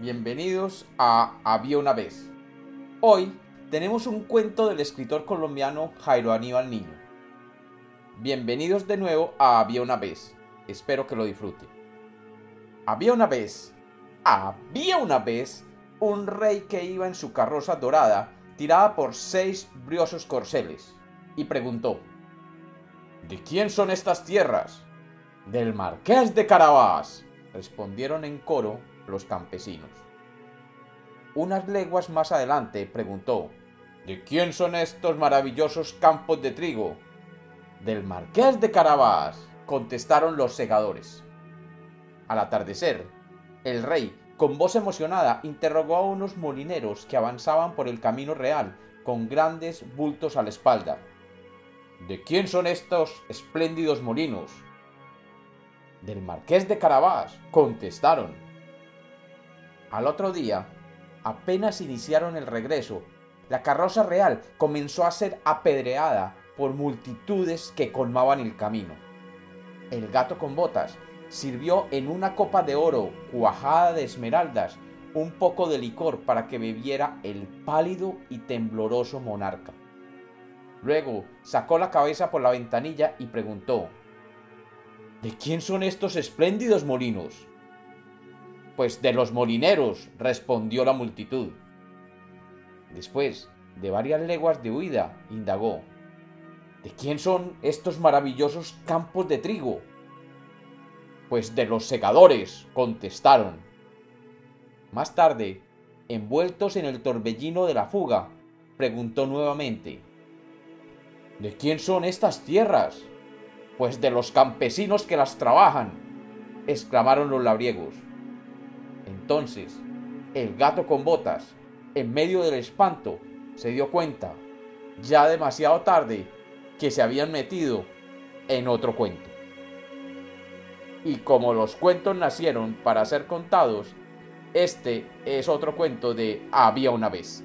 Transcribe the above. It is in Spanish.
bienvenidos a Había una vez. Hoy tenemos un cuento del escritor colombiano Jairo Aníbal Niño. Bienvenidos de nuevo a Había una vez, espero que lo disfruten. Había una vez, había una vez, un rey que iba en su carroza dorada tirada por seis briosos corceles, y preguntó, ¿De quién son estas tierras? Del marqués de Carabás, respondieron en coro los campesinos. Unas leguas más adelante preguntó, ¿De quién son estos maravillosos campos de trigo? Del marqués de Carabás, contestaron los segadores. Al atardecer, el rey, con voz emocionada, interrogó a unos molineros que avanzaban por el camino real con grandes bultos a la espalda. ¿De quién son estos espléndidos molinos? Del marqués de Carabás, contestaron. Al otro día, apenas iniciaron el regreso, la carroza real comenzó a ser apedreada por multitudes que colmaban el camino. El gato con botas sirvió en una copa de oro cuajada de esmeraldas un poco de licor para que bebiera el pálido y tembloroso monarca. Luego sacó la cabeza por la ventanilla y preguntó, ¿De quién son estos espléndidos molinos? Pues de los molineros, respondió la multitud. Después de varias leguas de huida, indagó, ¿de quién son estos maravillosos campos de trigo? Pues de los segadores, contestaron. Más tarde, envueltos en el torbellino de la fuga, preguntó nuevamente, ¿de quién son estas tierras? Pues de los campesinos que las trabajan, exclamaron los labriegos. Entonces, el gato con botas, en medio del espanto, se dio cuenta, ya demasiado tarde, que se habían metido en otro cuento. Y como los cuentos nacieron para ser contados, este es otro cuento de Había una vez.